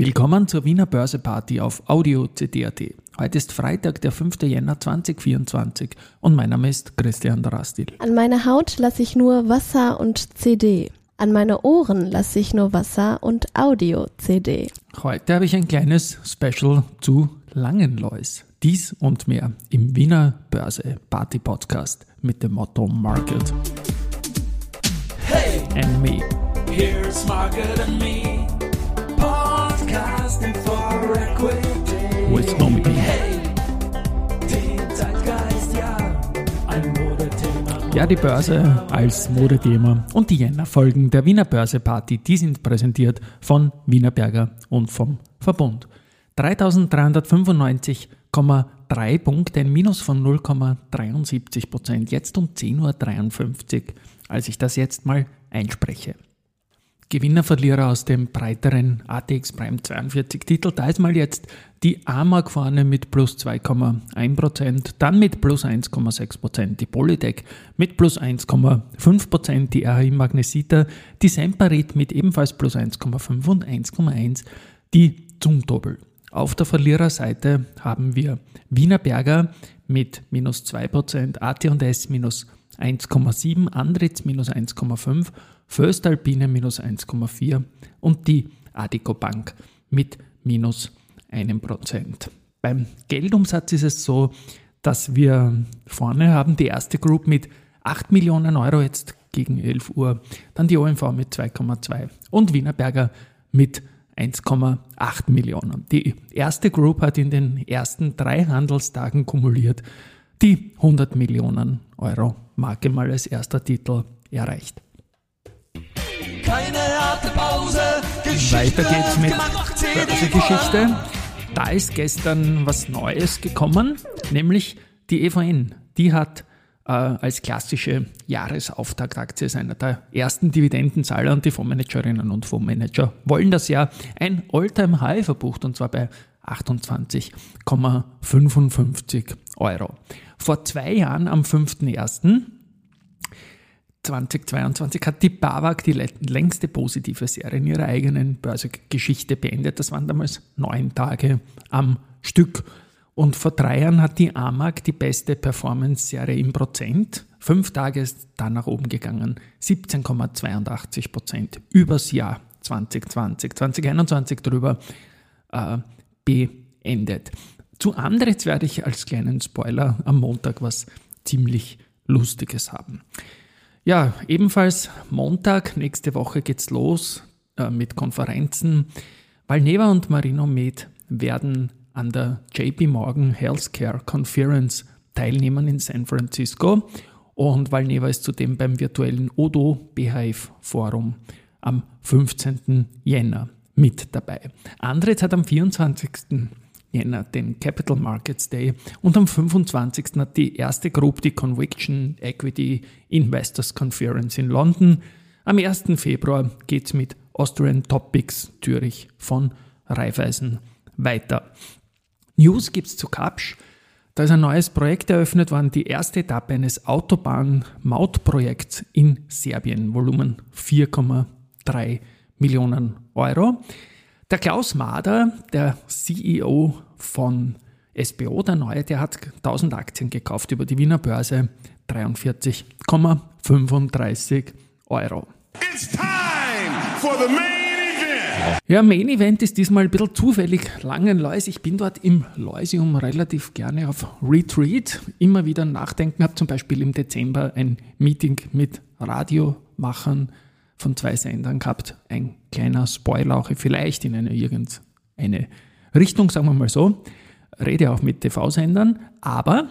Willkommen zur Wiener Börseparty auf Audio CD.at. Heute ist Freitag, der 5. Jänner 2024 und mein Name ist Christian Drastil. An meine Haut lasse ich nur Wasser und CD. An meine Ohren lasse ich nur Wasser und Audio-CD. Heute habe ich ein kleines Special zu Langenlois. Dies und mehr im Wiener Börse Party Podcast mit dem Motto Market. Hey! And me. Here's Market and me. Podcasting for equity. With Nomi. Hey! Zeitgeist, ja. Ein Modethema. Ja, die Börse als Modethema und die Jänner-Folgen der Wiener Börse Party, die sind präsentiert von Wiener Berger und vom Verbund. 3395,3 Punkte, ein Minus von 0,73 Prozent, jetzt um 10.53 Uhr, als ich das jetzt mal einspreche. Gewinner, Verlierer aus dem breiteren ATX Prime 42 Titel. Da ist mal jetzt die AMAG vorne mit plus 2,1%, dann mit plus 1,6%, die Polytech mit plus 1,5%, die RHI Magnesita, die Semperit mit ebenfalls plus 1,5 und 1,1, die Zumtobel. Auf der Verliererseite haben wir Wiener Berger mit minus 2%, AT&S minus 1,7, Andritz minus 1,5, Föstalpine minus 1,4 und die Adico Bank mit minus 1%. Beim Geldumsatz ist es so, dass wir vorne haben die erste Group mit 8 Millionen Euro jetzt gegen 11 Uhr, dann die OMV mit 2,2 und Wienerberger mit 1,8 Millionen. Die erste Group hat in den ersten drei Handelstagen kumuliert die 100 Millionen Euro Marke mal als erster Titel erreicht. Keine harte Pause. Geschichte Weiter geht's mit Börsegeschichte. Da ist gestern was Neues gekommen, nämlich die EVN. Die hat äh, als klassische Jahresauftaktaktie ist einer der ersten Dividendenzahler und die Fondsmanagerinnen und Fondsmanager wollen das Jahr ein Alltime high verbucht und zwar bei 28,55 Euro. Vor zwei Jahren, am 5.1., hat die BAWAG die längste positive Serie in ihrer eigenen Börsegeschichte beendet. Das waren damals neun Tage am Stück. Und vor drei Jahren hat die AMAG die beste Performance-Serie im Prozent. Fünf Tage ist dann nach oben gegangen. 17,82 Prozent übers Jahr 2020. 2021 drüber äh, beendet. Zu Andritz werde ich als kleinen Spoiler am Montag was ziemlich Lustiges haben. Ja, ebenfalls Montag, nächste Woche geht's los äh, mit Konferenzen. Valneva und Marino Med werden an der JP Morgan Healthcare Conference teilnehmen in San Francisco und Valneva ist zudem beim virtuellen Odo BHF Forum am 15. Jänner mit dabei. Andritz hat am 24. Jänner den Capital Markets Day und am 25. hat die erste Group die Conviction Equity Investors Conference in London. Am 1. Februar geht es mit Austrian Topics Zürich von Raiffeisen weiter. News gibt es zu Kapsch. Da ist ein neues Projekt eröffnet worden, die erste Etappe eines Autobahn-Mautprojekts in Serbien, Volumen 4,3 Millionen Euro. Der Klaus Mader, der CEO von SBO, der neue, der hat 1000 Aktien gekauft über die Wiener Börse, 43,35 Euro. It's time for the main event. Ja, Main Event ist diesmal ein bisschen zufällig Langenlois. Ich bin dort im Leusium relativ gerne auf Retreat. Immer wieder nachdenken, habe zum Beispiel im Dezember ein Meeting mit Radiomachern von zwei Sendern gehabt. Ein kleiner Spoiler auch vielleicht in eine irgendeine Richtung, sagen wir mal so. Rede auch mit TV-Sendern, aber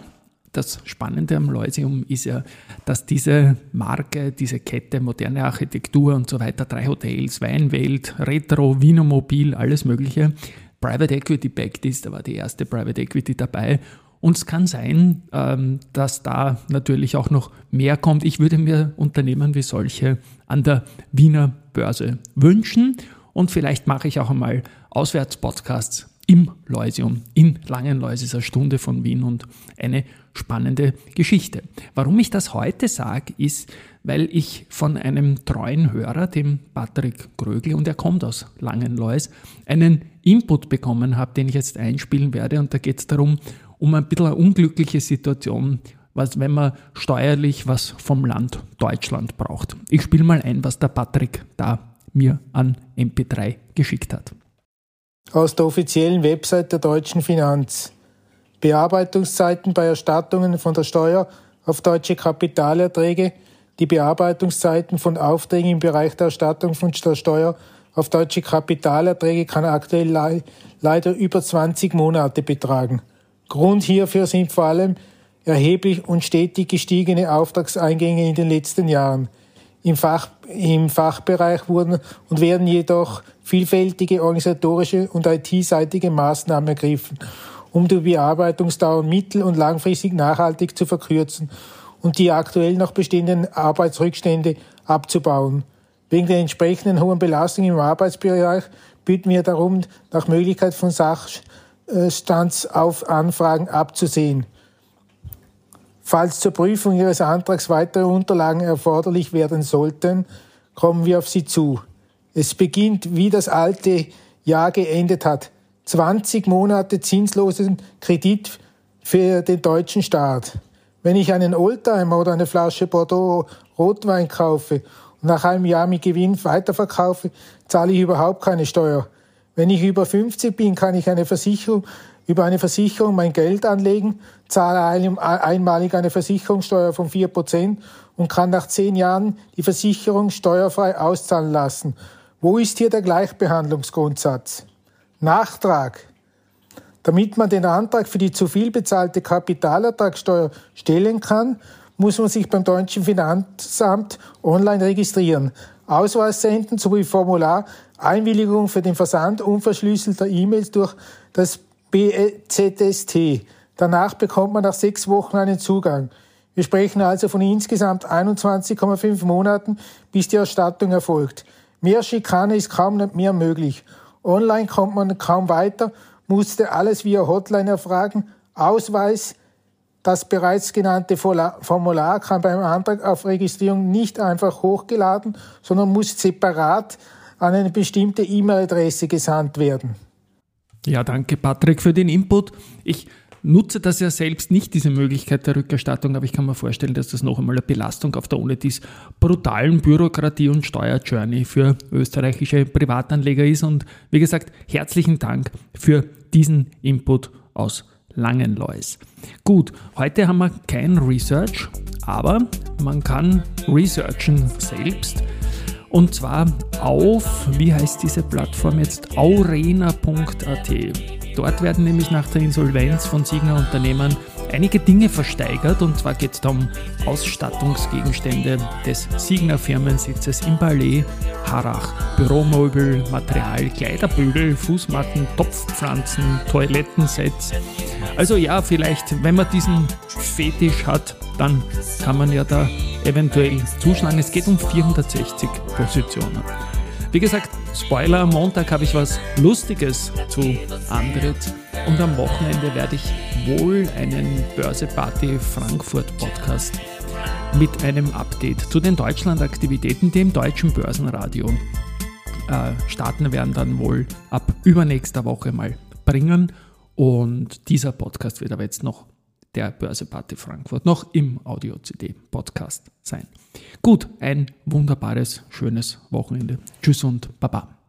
das Spannende am Leusium ist ja, dass diese Marke, diese Kette, moderne Architektur und so weiter, drei Hotels, Weinwelt, Retro, Wienermobil, alles Mögliche, Private Equity backed ist. Da war die erste Private Equity dabei und es kann sein, ähm, dass da natürlich auch noch mehr kommt. Ich würde mir Unternehmen wie solche an der Wiener Börse wünschen und vielleicht mache ich auch einmal Auswärtspodcasts im Leusium in Langenlois ist eine Stunde von Wien und eine spannende Geschichte. Warum ich das heute sage, ist, weil ich von einem treuen Hörer, dem Patrick Grögel, und er kommt aus Langenlois, einen Input bekommen habe, den ich jetzt einspielen werde. Und da geht es darum, um ein bisschen eine unglückliche Situation, was, wenn man steuerlich was vom Land Deutschland braucht. Ich spiele mal ein, was der Patrick da mir an MP3 geschickt hat. Aus der offiziellen Website der deutschen Finanz. Bearbeitungszeiten bei Erstattungen von der Steuer auf deutsche Kapitalerträge, die Bearbeitungszeiten von Aufträgen im Bereich der Erstattung von der Steuer auf deutsche Kapitalerträge kann aktuell le leider über 20 Monate betragen. Grund hierfür sind vor allem erheblich und stetig gestiegene Auftragseingänge in den letzten Jahren. Im, Fach, Im Fachbereich wurden und werden jedoch vielfältige organisatorische und IT-seitige Maßnahmen ergriffen, um die Bearbeitungsdauer mittel- und langfristig nachhaltig zu verkürzen und die aktuell noch bestehenden Arbeitsrückstände abzubauen. Wegen der entsprechenden hohen Belastung im Arbeitsbereich bitten wir darum, nach Möglichkeit von Sachstandsaufanfragen abzusehen. Falls zur Prüfung Ihres Antrags weitere Unterlagen erforderlich werden sollten, kommen wir auf Sie zu. Es beginnt, wie das alte Jahr geendet hat. 20 Monate zinslosen Kredit für den deutschen Staat. Wenn ich einen Oldtimer oder eine Flasche Bordeaux Rotwein kaufe und nach einem Jahr mit Gewinn weiterverkaufe, zahle ich überhaupt keine Steuer. Wenn ich über 50 bin, kann ich eine Versicherung über eine Versicherung mein Geld anlegen, zahle einmalig eine Versicherungssteuer von 4% und kann nach zehn Jahren die Versicherung steuerfrei auszahlen lassen. Wo ist hier der Gleichbehandlungsgrundsatz? Nachtrag. Damit man den Antrag für die zu viel bezahlte Kapitalertragssteuer stellen kann, muss man sich beim deutschen Finanzamt online registrieren, Ausweis senden sowie Formular Einwilligung für den Versand unverschlüsselter E-Mails durch das BZST. Danach bekommt man nach sechs Wochen einen Zugang. Wir sprechen also von insgesamt 21,5 Monaten, bis die Erstattung erfolgt. Mehr Schikane ist kaum mehr möglich. Online kommt man kaum weiter, musste alles via Hotline erfragen. Ausweis, das bereits genannte Formular kann beim Antrag auf Registrierung nicht einfach hochgeladen, sondern muss separat an eine bestimmte E-Mail-Adresse gesandt werden. Ja, danke Patrick für den Input. Ich nutze das ja selbst nicht, diese Möglichkeit der Rückerstattung, aber ich kann mir vorstellen, dass das noch einmal eine Belastung auf der ohne dies brutalen Bürokratie- und Steuerjourney für österreichische Privatanleger ist. Und wie gesagt, herzlichen Dank für diesen Input aus Langenlois. Gut, heute haben wir kein Research, aber man kann researchen selbst. Und zwar auf, wie heißt diese Plattform jetzt? aurena.at. Dort werden nämlich nach der Insolvenz von Signer Unternehmen einige Dinge versteigert. Und zwar geht es um Ausstattungsgegenstände des Signer Firmensitzes im Ballet, Harach, Büromöbel, Material, Kleiderbügel, Fußmatten, Topfpflanzen, Toilettensets. Also ja, vielleicht, wenn man diesen Fetisch hat, dann kann man ja da eventuell zuschlagen. Es geht um 460 Positionen. Wie gesagt, Spoiler, am Montag habe ich was Lustiges zu Andrit und am Wochenende werde ich wohl einen Börseparty Frankfurt Podcast mit einem Update zu den Deutschlandaktivitäten, dem deutschen Börsenradio äh, starten werden dann wohl ab übernächster Woche mal bringen. Und dieser Podcast wird aber jetzt noch der Börseparty Frankfurt noch im Audio-CD-Podcast sein. Gut, ein wunderbares, schönes Wochenende. Tschüss und Baba.